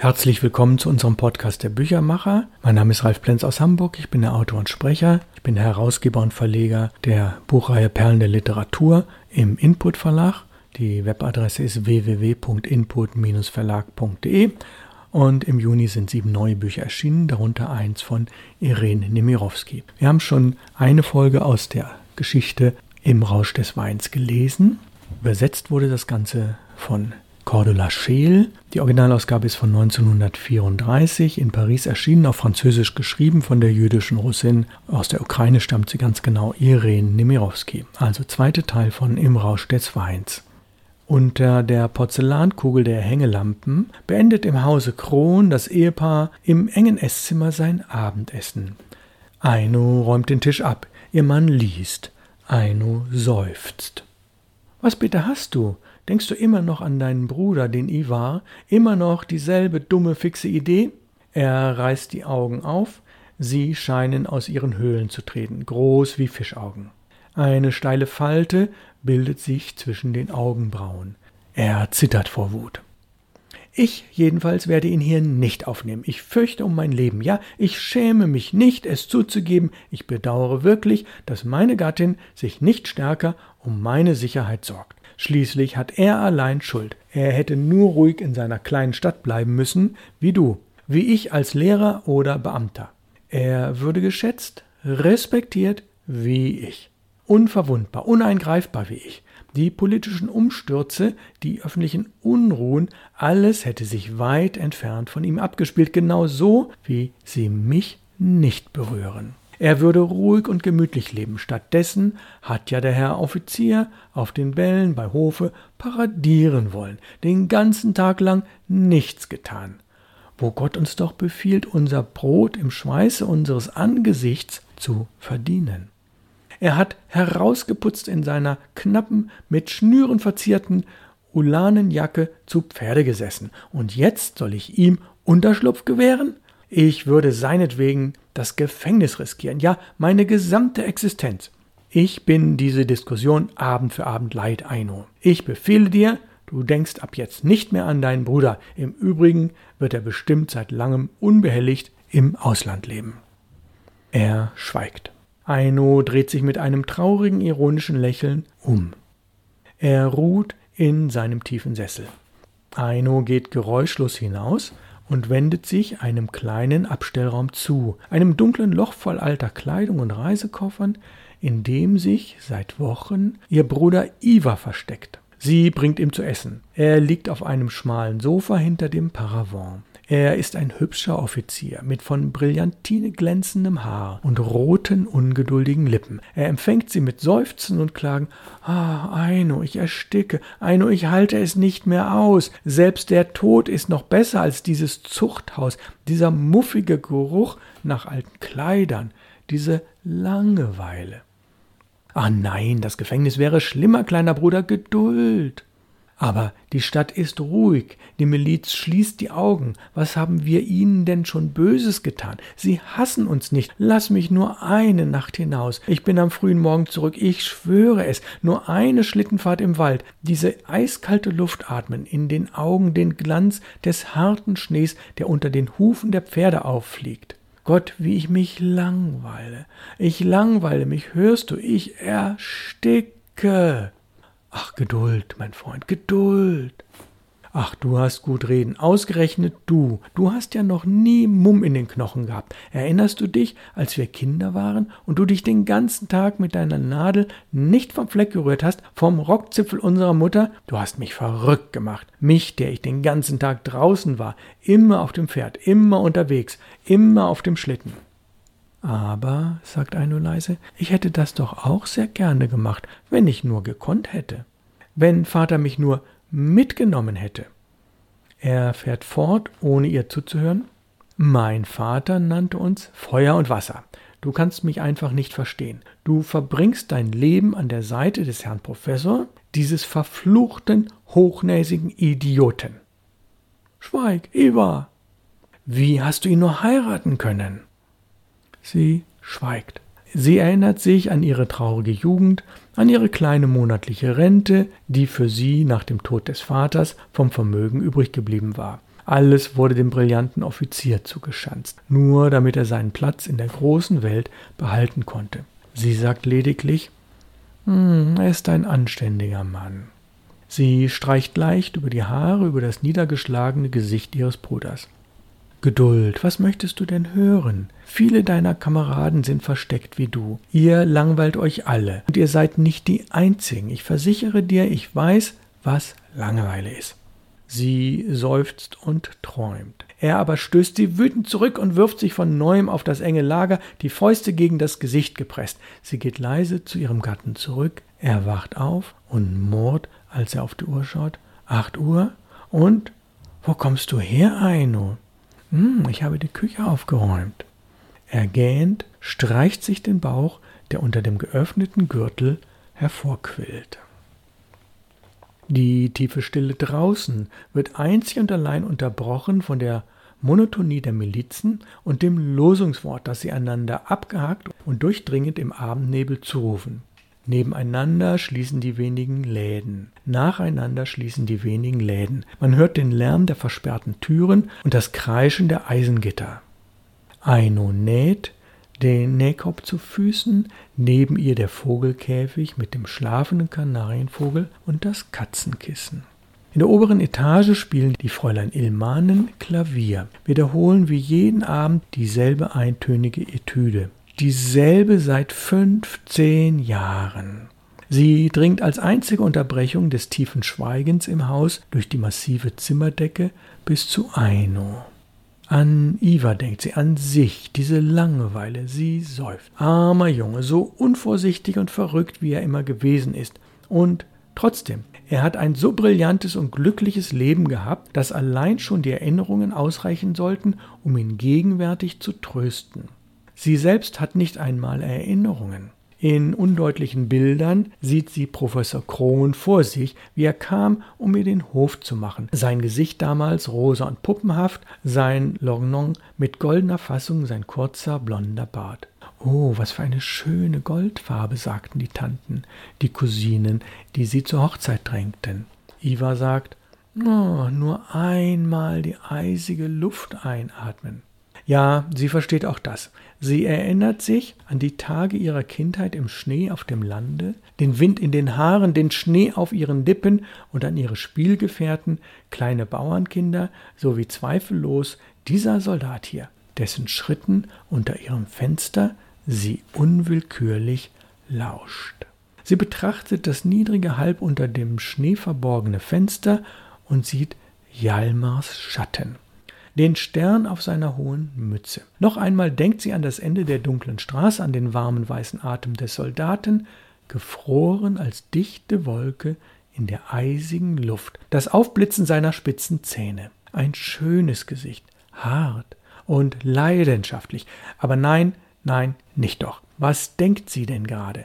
Herzlich willkommen zu unserem Podcast der Büchermacher. Mein Name ist Ralf Plenz aus Hamburg. Ich bin der Autor und Sprecher. Ich bin Herausgeber und Verleger der Buchreihe Perlen der Literatur im Input Verlag. Die Webadresse ist www.input-verlag.de und im Juni sind sieben neue Bücher erschienen, darunter eins von Irene Nemirovsky. Wir haben schon eine Folge aus der Geschichte Im Rausch des Weins gelesen. Übersetzt wurde das Ganze von Cordula Scheel. Die Originalausgabe ist von 1934 in Paris erschienen, auf Französisch geschrieben von der jüdischen Russin. Aus der Ukraine stammt sie ganz genau, Irene Nemirovsky. Also zweiter Teil von Im Rausch des Weins. Unter der Porzellankugel der Hängelampen beendet im Hause Kron das Ehepaar im engen Esszimmer sein Abendessen. Aino räumt den Tisch ab, ihr Mann liest. Aino seufzt. Was bitte hast du? Denkst du immer noch an deinen Bruder, den Ivar? Immer noch dieselbe dumme, fixe Idee? Er reißt die Augen auf, sie scheinen aus ihren Höhlen zu treten, groß wie Fischaugen. Eine steile Falte bildet sich zwischen den Augenbrauen. Er zittert vor Wut. Ich jedenfalls werde ihn hier nicht aufnehmen. Ich fürchte um mein Leben. Ja, ich schäme mich nicht, es zuzugeben. Ich bedauere wirklich, dass meine Gattin sich nicht stärker um meine Sicherheit sorgt. Schließlich hat er allein Schuld. Er hätte nur ruhig in seiner kleinen Stadt bleiben müssen, wie du, wie ich als Lehrer oder Beamter. Er würde geschätzt, respektiert wie ich. Unverwundbar, uneingreifbar wie ich. Die politischen Umstürze, die öffentlichen Unruhen, alles hätte sich weit entfernt von ihm abgespielt, genau so, wie sie mich nicht berühren. Er würde ruhig und gemütlich leben. Stattdessen hat ja der Herr Offizier auf den Bällen bei Hofe paradieren wollen, den ganzen Tag lang nichts getan. Wo Gott uns doch befiehlt, unser Brot im Schweiße unseres Angesichts zu verdienen. Er hat herausgeputzt in seiner knappen, mit Schnüren verzierten Ulanenjacke zu Pferde gesessen, und jetzt soll ich ihm Unterschlupf gewähren? Ich würde seinetwegen das Gefängnis riskieren, ja meine gesamte Existenz. Ich bin diese Diskussion Abend für Abend leid, Eino. Ich befehle dir, du denkst ab jetzt nicht mehr an deinen Bruder. Im Übrigen wird er bestimmt seit langem unbehelligt im Ausland leben. Er schweigt. Eino dreht sich mit einem traurigen, ironischen Lächeln um. Er ruht in seinem tiefen Sessel. Eino geht geräuschlos hinaus und wendet sich einem kleinen Abstellraum zu, einem dunklen Loch voll alter Kleidung und Reisekoffern, in dem sich seit Wochen ihr Bruder Iva versteckt. Sie bringt ihm zu essen. Er liegt auf einem schmalen Sofa hinter dem Paravent. Er ist ein hübscher Offizier mit von Brillantine glänzendem Haar und roten, ungeduldigen Lippen. Er empfängt sie mit Seufzen und Klagen. Ah, Eino, ich ersticke. Eino, ich halte es nicht mehr aus. Selbst der Tod ist noch besser als dieses Zuchthaus, dieser muffige Geruch nach alten Kleidern, diese Langeweile. Ah nein, das Gefängnis wäre schlimmer, kleiner Bruder, Geduld. Aber die Stadt ist ruhig, die Miliz schließt die Augen. Was haben wir ihnen denn schon Böses getan? Sie hassen uns nicht. Lass mich nur eine Nacht hinaus. Ich bin am frühen Morgen zurück. Ich schwöre es. Nur eine Schlittenfahrt im Wald. Diese eiskalte Luft atmen, in den Augen den Glanz des harten Schnees, der unter den Hufen der Pferde auffliegt. Gott, wie ich mich langweile. Ich langweile mich, hörst du, ich ersticke. Ach, Geduld, mein Freund, Geduld. Ach, du hast gut reden. Ausgerechnet du. Du hast ja noch nie Mumm in den Knochen gehabt. Erinnerst du dich, als wir Kinder waren und du dich den ganzen Tag mit deiner Nadel nicht vom Fleck gerührt hast, vom Rockzipfel unserer Mutter? Du hast mich verrückt gemacht. Mich, der ich den ganzen Tag draußen war, immer auf dem Pferd, immer unterwegs, immer auf dem Schlitten. Aber, sagt Aino leise, ich hätte das doch auch sehr gerne gemacht, wenn ich nur gekonnt hätte. Wenn Vater mich nur mitgenommen hätte. Er fährt fort, ohne ihr zuzuhören. Mein Vater nannte uns Feuer und Wasser. Du kannst mich einfach nicht verstehen. Du verbringst dein Leben an der Seite des Herrn Professor, dieses verfluchten, hochnäsigen Idioten. Schweig, Eva. Wie hast du ihn nur heiraten können? Sie schweigt. Sie erinnert sich an ihre traurige Jugend, an ihre kleine monatliche Rente, die für sie nach dem Tod des Vaters vom Vermögen übrig geblieben war. Alles wurde dem brillanten Offizier zugeschanzt, nur damit er seinen Platz in der großen Welt behalten konnte. Sie sagt lediglich, hm, er ist ein anständiger Mann. Sie streicht leicht über die Haare über das niedergeschlagene Gesicht ihres Bruders. Geduld, was möchtest du denn hören? Viele deiner Kameraden sind versteckt wie du. Ihr langweilt euch alle, und ihr seid nicht die Einzigen. Ich versichere dir, ich weiß, was Langeweile ist. Sie seufzt und träumt. Er aber stößt sie wütend zurück und wirft sich von neuem auf das enge Lager, die Fäuste gegen das Gesicht gepresst. Sie geht leise zu ihrem Gatten zurück. Er wacht auf und murrt, als er auf die Uhr schaut. Acht Uhr? Und? Wo kommst du her, Aino? Hm, ich habe die Küche aufgeräumt. Er gähnt, streicht sich den Bauch, der unter dem geöffneten Gürtel hervorquillt. Die tiefe Stille draußen wird einzig und allein unterbrochen von der Monotonie der Milizen und dem Losungswort, das sie einander abgehakt und durchdringend im Abendnebel zurufen. Nebeneinander schließen die wenigen Läden. Nacheinander schließen die wenigen Läden. Man hört den Lärm der versperrten Türen und das Kreischen der Eisengitter. Aino näht, den Nähkorb zu Füßen, neben ihr der Vogelkäfig mit dem schlafenden Kanarienvogel und das Katzenkissen. In der oberen Etage spielen die Fräulein Ilmanen Klavier, wiederholen wie jeden Abend dieselbe eintönige Etüde dieselbe seit 15 Jahren. Sie dringt als einzige Unterbrechung des tiefen Schweigens im Haus durch die massive Zimmerdecke bis zu Aino. An Iva denkt sie, an sich, diese Langeweile, sie seufzt. Armer Junge, so unvorsichtig und verrückt, wie er immer gewesen ist. Und trotzdem, er hat ein so brillantes und glückliches Leben gehabt, dass allein schon die Erinnerungen ausreichen sollten, um ihn gegenwärtig zu trösten. Sie selbst hat nicht einmal Erinnerungen. In undeutlichen Bildern sieht sie Professor Krohn vor sich, wie er kam, um ihr den Hof zu machen. Sein Gesicht damals rosa und puppenhaft, sein Lorgnon mit goldener Fassung, sein kurzer blonder Bart. Oh, was für eine schöne Goldfarbe, sagten die Tanten, die Cousinen, die sie zur Hochzeit drängten. Iva sagt, oh, nur einmal die eisige Luft einatmen. Ja, sie versteht auch das. Sie erinnert sich an die Tage ihrer Kindheit im Schnee auf dem Lande, den Wind in den Haaren, den Schnee auf ihren Lippen und an ihre Spielgefährten, kleine Bauernkinder, sowie zweifellos dieser Soldat hier, dessen Schritten unter ihrem Fenster sie unwillkürlich lauscht. Sie betrachtet das niedrige, halb unter dem Schnee verborgene Fenster und sieht Jalmars Schatten den Stern auf seiner hohen Mütze. Noch einmal denkt sie an das Ende der dunklen Straße, an den warmen weißen Atem des Soldaten, gefroren als dichte Wolke in der eisigen Luft, das Aufblitzen seiner spitzen Zähne. Ein schönes Gesicht, hart und leidenschaftlich. Aber nein, nein, nicht doch. Was denkt sie denn gerade?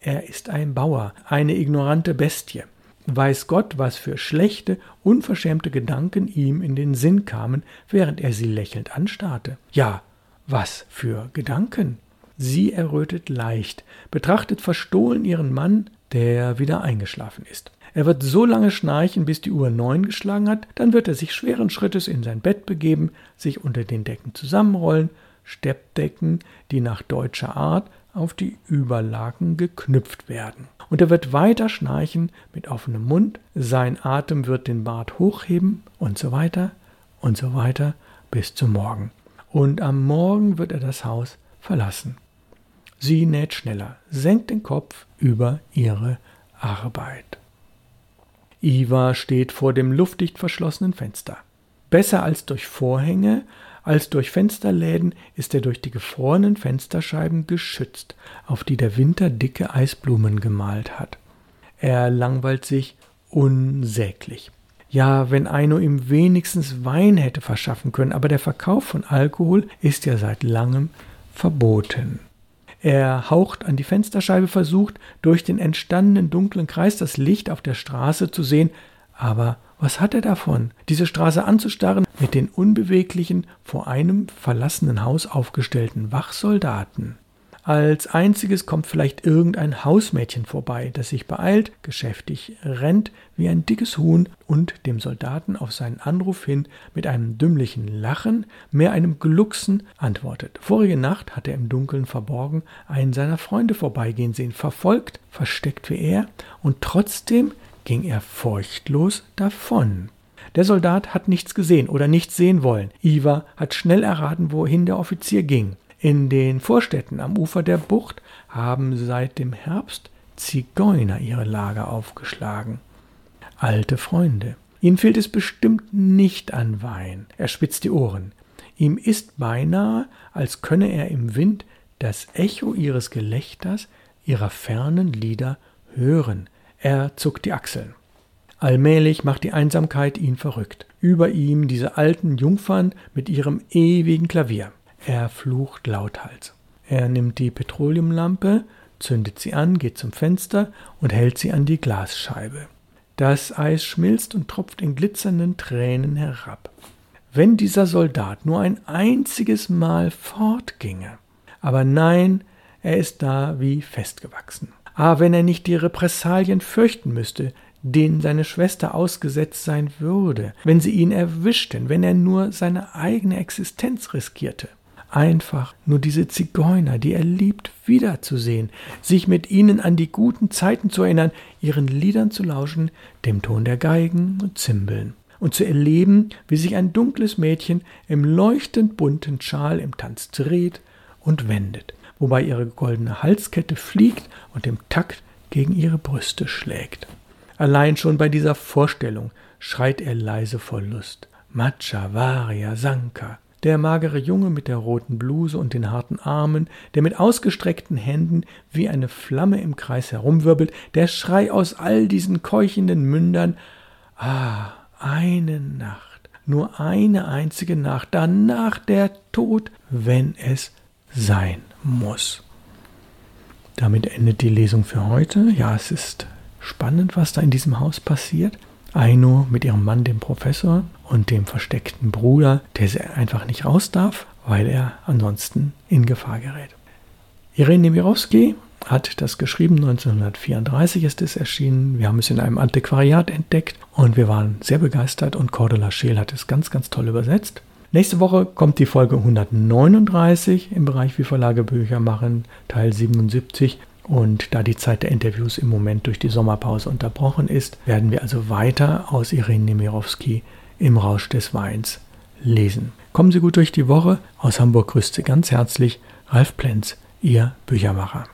Er ist ein Bauer, eine ignorante Bestie. Weiß Gott, was für schlechte, unverschämte Gedanken ihm in den Sinn kamen, während er sie lächelnd anstarrte. Ja, was für Gedanken. Sie errötet leicht, betrachtet verstohlen ihren Mann, der wieder eingeschlafen ist. Er wird so lange schnarchen, bis die Uhr neun geschlagen hat, dann wird er sich schweren Schrittes in sein Bett begeben, sich unter den Decken zusammenrollen, Steppdecken, die nach deutscher Art auf die Überlaken geknüpft werden. Und er wird weiter schnarchen mit offenem Mund, sein Atem wird den Bart hochheben und so weiter und so weiter bis zum Morgen. Und am Morgen wird er das Haus verlassen. Sie näht schneller, senkt den Kopf über ihre Arbeit. Iva steht vor dem luftdicht verschlossenen Fenster. Besser als durch Vorhänge als durch Fensterläden ist er durch die gefrorenen Fensterscheiben geschützt, auf die der Winter dicke Eisblumen gemalt hat. Er langweilt sich unsäglich. Ja, wenn Eino ihm wenigstens Wein hätte verschaffen können, aber der Verkauf von Alkohol ist ja seit langem verboten. Er haucht an die Fensterscheibe versucht, durch den entstandenen dunklen Kreis das Licht auf der Straße zu sehen, aber was hat er davon, diese Straße anzustarren mit den unbeweglichen, vor einem verlassenen Haus aufgestellten Wachsoldaten? Als einziges kommt vielleicht irgendein Hausmädchen vorbei, das sich beeilt, geschäftig rennt wie ein dickes Huhn und dem Soldaten auf seinen Anruf hin mit einem dümmlichen Lachen, mehr einem Glucksen antwortet. Vorige Nacht hat er im Dunkeln verborgen einen seiner Freunde vorbeigehen sehen, verfolgt, versteckt wie er, und trotzdem ging er furchtlos davon. Der Soldat hat nichts gesehen oder nichts sehen wollen. Iva hat schnell erraten, wohin der Offizier ging. In den Vorstädten am Ufer der Bucht haben seit dem Herbst Zigeuner ihre Lager aufgeschlagen. Alte Freunde. Ihnen fehlt es bestimmt nicht an Wein. Er spitzt die Ohren. Ihm ist beinahe, als könne er im Wind das Echo ihres Gelächters, ihrer fernen Lieder hören. Er zuckt die Achseln. Allmählich macht die Einsamkeit ihn verrückt. Über ihm diese alten Jungfern mit ihrem ewigen Klavier. Er flucht lauthals. Er nimmt die Petroleumlampe, zündet sie an, geht zum Fenster und hält sie an die Glasscheibe. Das Eis schmilzt und tropft in glitzernden Tränen herab. Wenn dieser Soldat nur ein einziges Mal fortginge. Aber nein, er ist da wie festgewachsen. Ah, wenn er nicht die Repressalien fürchten müsste, denen seine Schwester ausgesetzt sein würde, wenn sie ihn erwischten, wenn er nur seine eigene Existenz riskierte einfach nur diese Zigeuner, die er liebt, wiederzusehen, sich mit ihnen an die guten Zeiten zu erinnern, ihren Liedern zu lauschen, dem Ton der Geigen und Zimbeln, und zu erleben, wie sich ein dunkles Mädchen im leuchtend bunten Schal im Tanz dreht und wendet, wobei ihre goldene Halskette fliegt und im Takt gegen ihre Brüste schlägt. Allein schon bei dieser Vorstellung schreit er leise vor Lust. Macha Varia Sanka, der magere Junge mit der roten Bluse und den harten Armen, der mit ausgestreckten Händen wie eine Flamme im Kreis herumwirbelt, der Schrei aus all diesen keuchenden Mündern Ah, eine Nacht, nur eine einzige Nacht, danach der Tod, wenn es sein muss. Damit endet die Lesung für heute. Ja, es ist spannend, was da in diesem Haus passiert. Aino mit ihrem Mann, dem Professor, und dem versteckten Bruder, der einfach nicht raus darf, weil er ansonsten in Gefahr gerät. Irene Nemirovsky hat das geschrieben, 1934 ist es erschienen. Wir haben es in einem Antiquariat entdeckt und wir waren sehr begeistert und Cordula Scheel hat es ganz, ganz toll übersetzt. Nächste Woche kommt die Folge 139 im Bereich Wie Verlage Bücher machen, Teil 77. Und da die Zeit der Interviews im Moment durch die Sommerpause unterbrochen ist, werden wir also weiter aus Irene Nemirovsky im Rausch des Weins lesen. Kommen Sie gut durch die Woche. Aus Hamburg grüßt Sie ganz herzlich Ralf Plenz, Ihr Büchermacher.